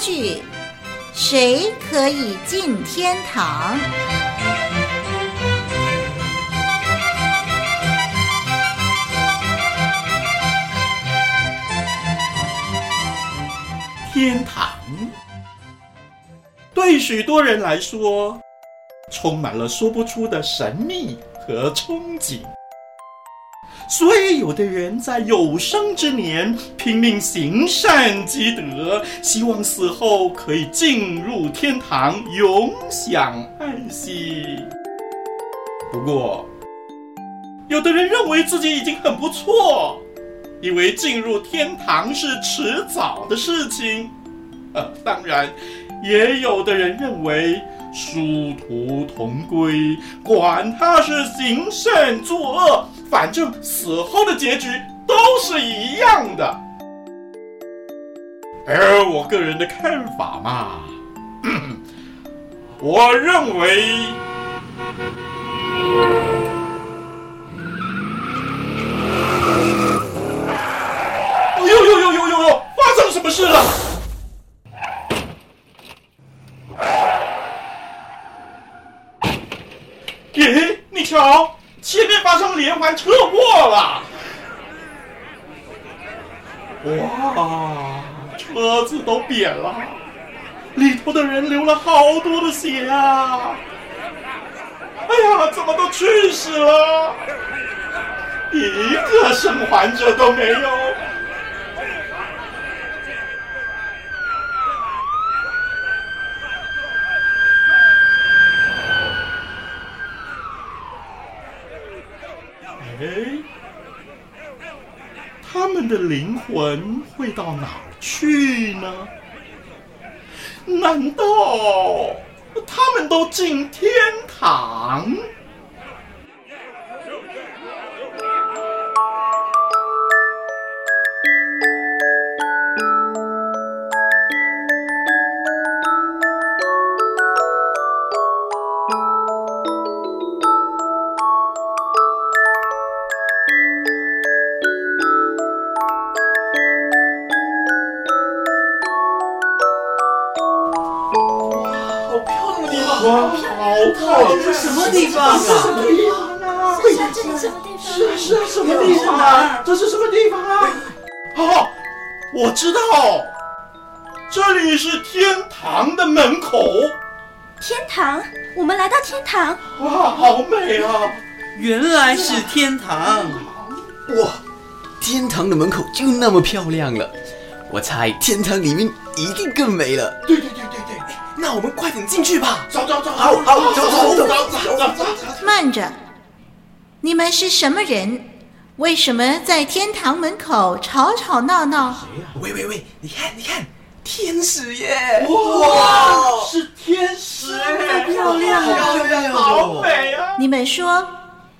句：谁可以进天堂？天堂对许多人来说，充满了说不出的神秘和憧憬。所以，有的人在有生之年拼命行善积德，希望死后可以进入天堂，永享安息。不过，有的人认为自己已经很不错，以为进入天堂是迟早的事情。呃，当然，也有的人认为。殊途同归，管他是行善作恶，反正死后的结局都是一样的。而我个人的看法嘛，我认为，呦呦呦呦呦呦，发生什么事了？耶！你瞧，前面发生连环车祸了！哇，车子都扁了，里头的人流了好多的血啊！哎呀，怎么都去世了？一个生还者都没有。哎，他们的灵魂会到哪儿去呢？难道他们都进天堂？方啊？是什么地方啊？是啊，这里什么地方？是是啊，什么地方啊？这是什么地方啊？哦，我知道，这里是天堂的门口。天堂？我们来到天堂？哇，好美啊！原来是天堂。哇，天堂的门口就那么漂亮了，我猜天堂里面一定更美了。对对对对对。那我们快点进去吧！走走走，好好走走走走走。慢着，你们是什么人？为什么在天堂门口吵吵闹闹？喂喂喂，你看你看，天使耶！哇，是天使，漂亮漂亮，好美啊！你们说，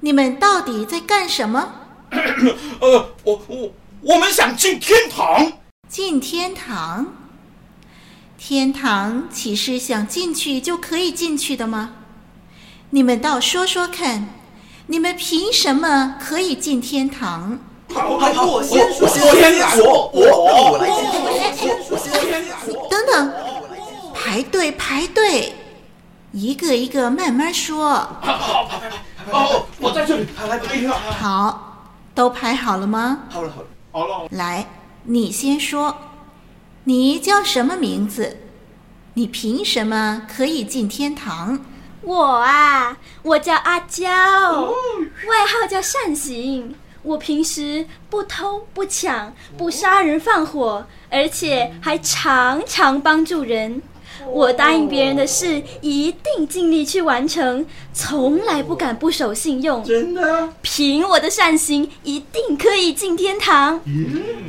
你们到底在干什么？呃，我我我们想进天堂。进天堂？天堂岂是想进去就可以进去的吗？你们倒说说看，你们凭什么可以进天堂？好，好，我先说，我先说，我我我来先说，我先说。等等，排队排队，一个一个慢慢说。好，好，排排排，哦，我在这里，排来排啊。好，都排好了吗？好了，好了，好了。来，你先说。你叫什么名字？你凭什么可以进天堂？我啊，我叫阿娇，外号叫善行。我平时不偷不抢，不杀人放火，而且还常常帮助人。我答应别人的事，一定尽力去完成，从来不敢不守信用。真的？凭我的善行，一定可以进天堂。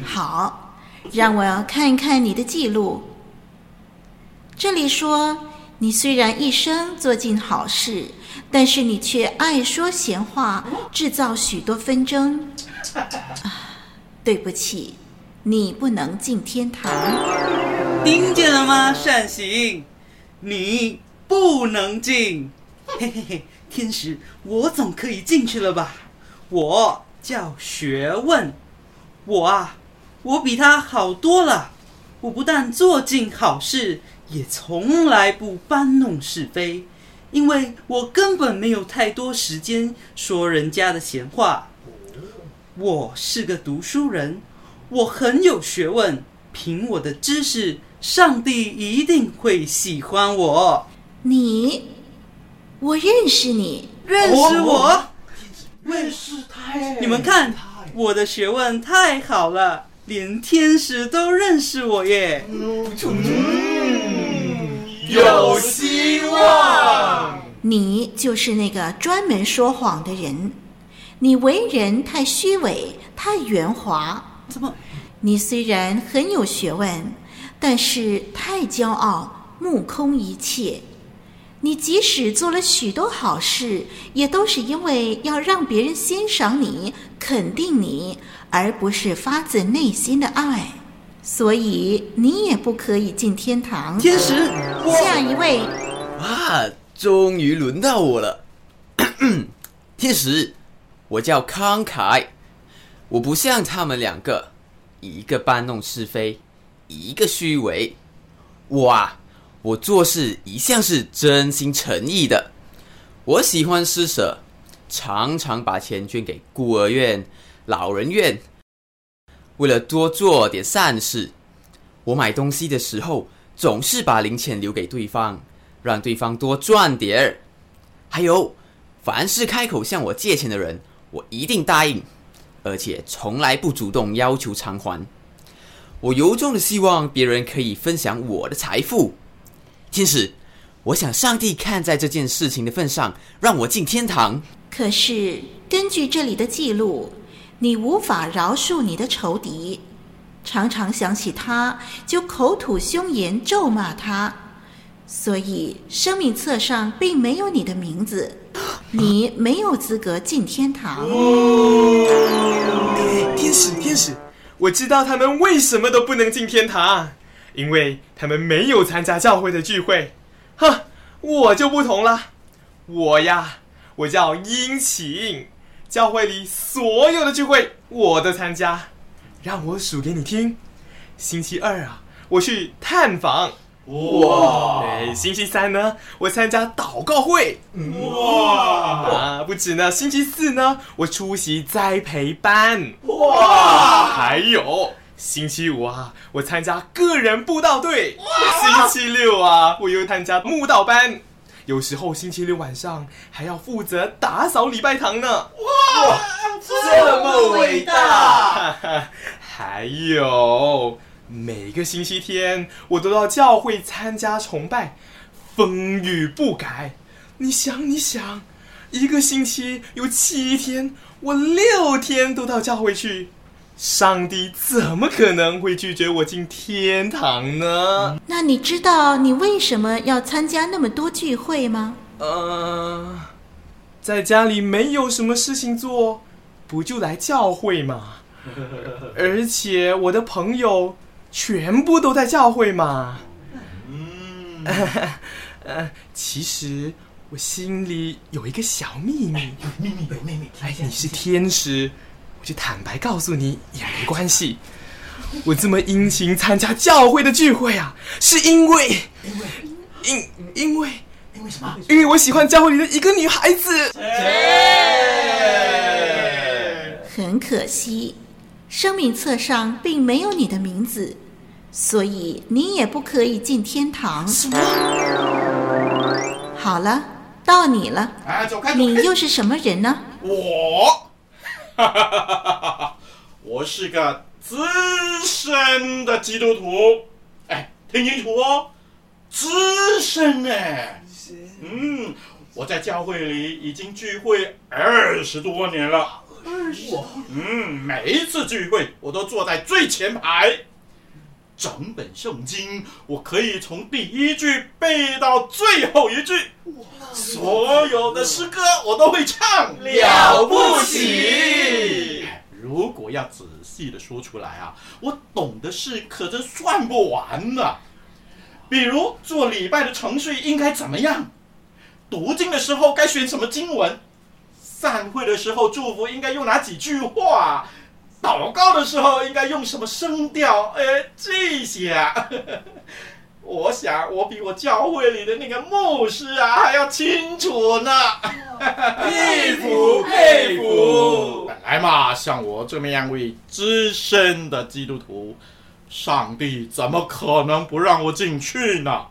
好。让我看一看你的记录。这里说，你虽然一生做尽好事，但是你却爱说闲话，制造许多纷争。啊，对不起，你不能进天堂。听见了吗？善行，你不能进。嘿嘿嘿，天使，我总可以进去了吧？我叫学问，我啊。我比他好多了，我不但做尽好事，也从来不搬弄是非，因为我根本没有太多时间说人家的闲话。我是个读书人，我很有学问，凭我的知识，上帝一定会喜欢我。你，我认识你，认识我？认识他耶？你们看，我的学问太好了，连天使都认识我耶！嗯，有希望。你就是那个专门说谎的人。你为人太虚伪，太圆滑。怎么？你虽然很有学问，但是太骄傲，目空一切。你即使做了许多好事，也都是因为要让别人欣赏你、肯定你，而不是发自内心的爱。所以你也不可以进天堂。天使，下一位。啊，终于轮到我了。天使。我叫慷慨，我不像他们两个，一个搬弄是非，一个虚伪。我啊，我做事一向是真心诚意的。我喜欢施舍，常常把钱捐给孤儿院、老人院。为了多做点善事，我买东西的时候总是把零钱留给对方，让对方多赚点儿。还有，凡是开口向我借钱的人，我一定答应，而且从来不主动要求偿还。我由衷的希望别人可以分享我的财富。天使，我想上帝看在这件事情的份上，让我进天堂。可是根据这里的记录，你无法饶恕你的仇敌，常常想起他就口吐凶言咒骂他，所以生命册上并没有你的名字。你没有资格进天堂。天使，天使，我知道他们为什么都不能进天堂，因为他们没有参加教会的聚会。哼，我就不同了，我呀，我叫殷勤，教会里所有的聚会我都参加。让我数给你听，星期二啊，我去探访。哇！对，星期三呢，我参加祷告会。哇！啊，不止呢，星期四呢，我出席栽培班。哇！还有星期五啊，我参加个人布道队。哇！星期六啊，我又参加慕道班。有时候星期六晚上还要负责打扫礼拜堂呢。哇！这么伟大！还有。每个星期天，我都到教会参加崇拜，风雨不改。你想，你想，一个星期有七天，我六天都到教会去，上帝怎么可能会拒绝我进天堂呢？那你知道你为什么要参加那么多聚会吗？呃，在家里没有什么事情做，不就来教会吗？而且我的朋友。全部都在教会嘛？嗯，呃，其实我心里有一个小秘密。秘密，秘密。哎，你是天使，我就坦白告诉你也没关系。我这么殷勤参加教会的聚会啊，是因为，因为，因因为，因为什么？因为我喜欢教会里的一个女孩子。很可惜，生命册上并没有你的名字。所以你也不可以进天堂。什么？好了，到你了。哎，走开，你又是什么人呢？我！我是个资深的基督徒。哎，听清楚哦，资深哎。嗯，我在教会里已经聚会二十多年了。二十。嗯，每一次聚会我都坐在最前排。整本圣经，我可以从第一句背到最后一句，所有的诗歌我都会唱，了不起！如果要仔细的说出来啊，我懂的事可真算不完呢。比如做礼拜的程序应该怎么样，读经的时候该选什么经文，散会的时候祝福应该用哪几句话。祷告的时候应该用什么声调？哎，这些啊，我想我比我教会里的那个牧师啊还要清楚呢。佩服 佩服！本来嘛，像我这么样位资深的基督徒，上帝怎么可能不让我进去呢？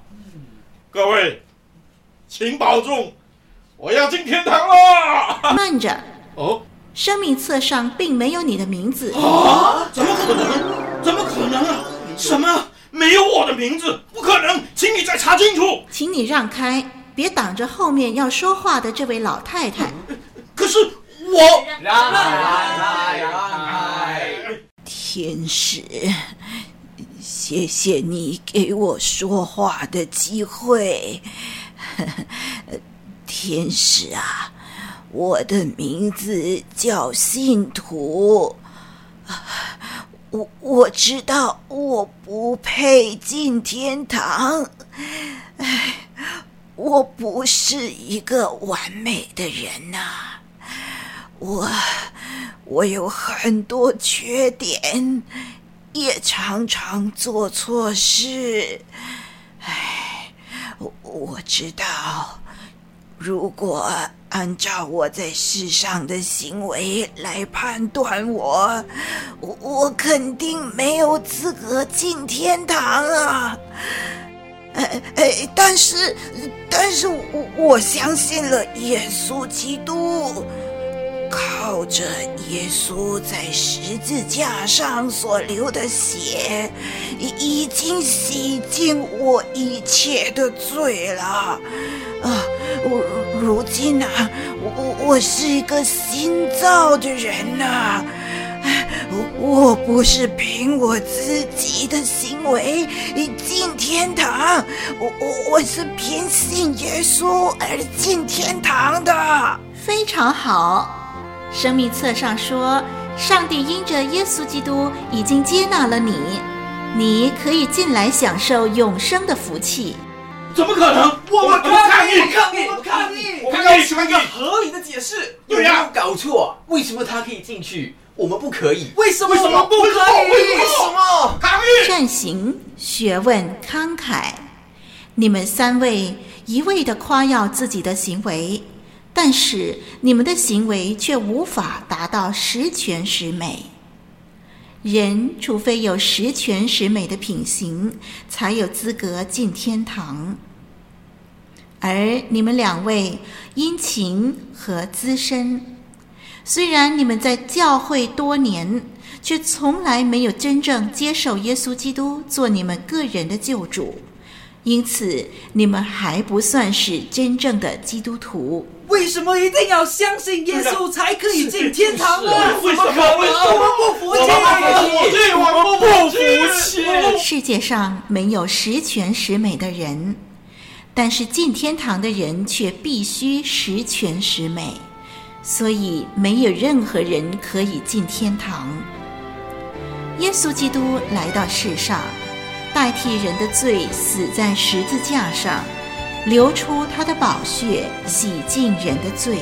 各位，请保重，我要进天堂了。慢着，哦。生命册上并没有你的名字啊！怎么可能？怎么可能啊？什么？没有我的名字？不可能！请你再查清楚。请你让开，别挡着后面要说话的这位老太太。可是我让开，让开，让开！天使，谢谢你给我说话的机会。天使啊！我的名字叫信徒，我我知道我不配进天堂，哎，我不是一个完美的人呐，我我有很多缺点，也常常做错事，哎，我我知道，如果。按照我在世上的行为来判断我，我我肯定没有资格进天堂啊！哎哎，但是，但是我我相信了耶稣基督，靠着耶稣在十字架上所流的血，已经洗净我一切的罪了啊！我。如今呢、啊，我我是一个新造的人呐、啊，我我不是凭我自己的行为进天堂，我我我是凭信耶稣而进天堂的。非常好，生命册上说，上帝因着耶稣基督已经接纳了你，你可以进来享受永生的福气。怎么可能？我们抗议！抗议！抗议！我们要求一个合理的解释。有没有搞错？为什么他可以进去，我们不可以？为什么我们不可以？为什么？抗议！善行、学问、慷慨，你们三位一味的夸耀自己的行为，但是你们的行为却无法达到十全十美。人除非有十全十美的品行，才有资格进天堂。而你们两位殷勤和资深，虽然你们在教会多年，却从来没有真正接受耶稣基督做你们个人的救主，因此你们还不算是真正的基督徒。为什么一定要相信耶稣才可以进天堂呢？为什么？我们不服气！我们不服气！世界上没有十全十美的人，但是进天堂的人却必须十全十美，所以没有任何人可以进天堂。耶稣基督来到世上，代替人的罪，死在十字架上。流出他的宝血，洗净人的罪。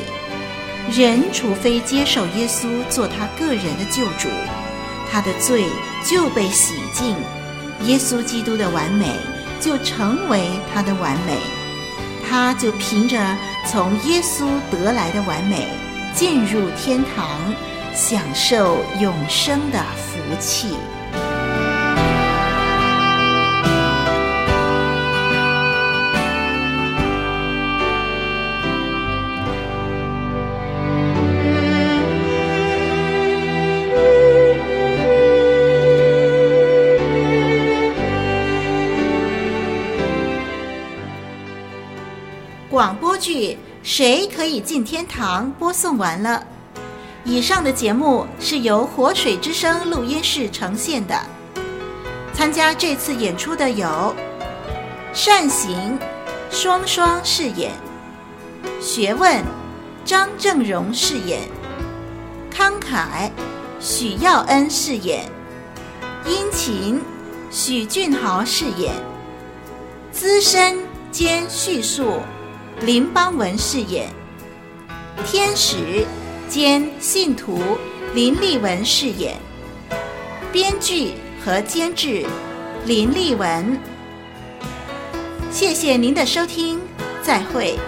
人除非接受耶稣做他个人的救主，他的罪就被洗净，耶稣基督的完美就成为他的完美，他就凭着从耶稣得来的完美，进入天堂，享受永生的福气。剧《谁可以进天堂》播送完了。以上的节目是由活水之声录音室呈现的。参加这次演出的有善行双双饰演，学问张正荣饰演，慷慨许耀恩饰演，殷勤许俊豪饰演，资深兼叙述。林邦文饰演天使兼信徒林立文饰演编剧和监制林立文。谢谢您的收听，再会。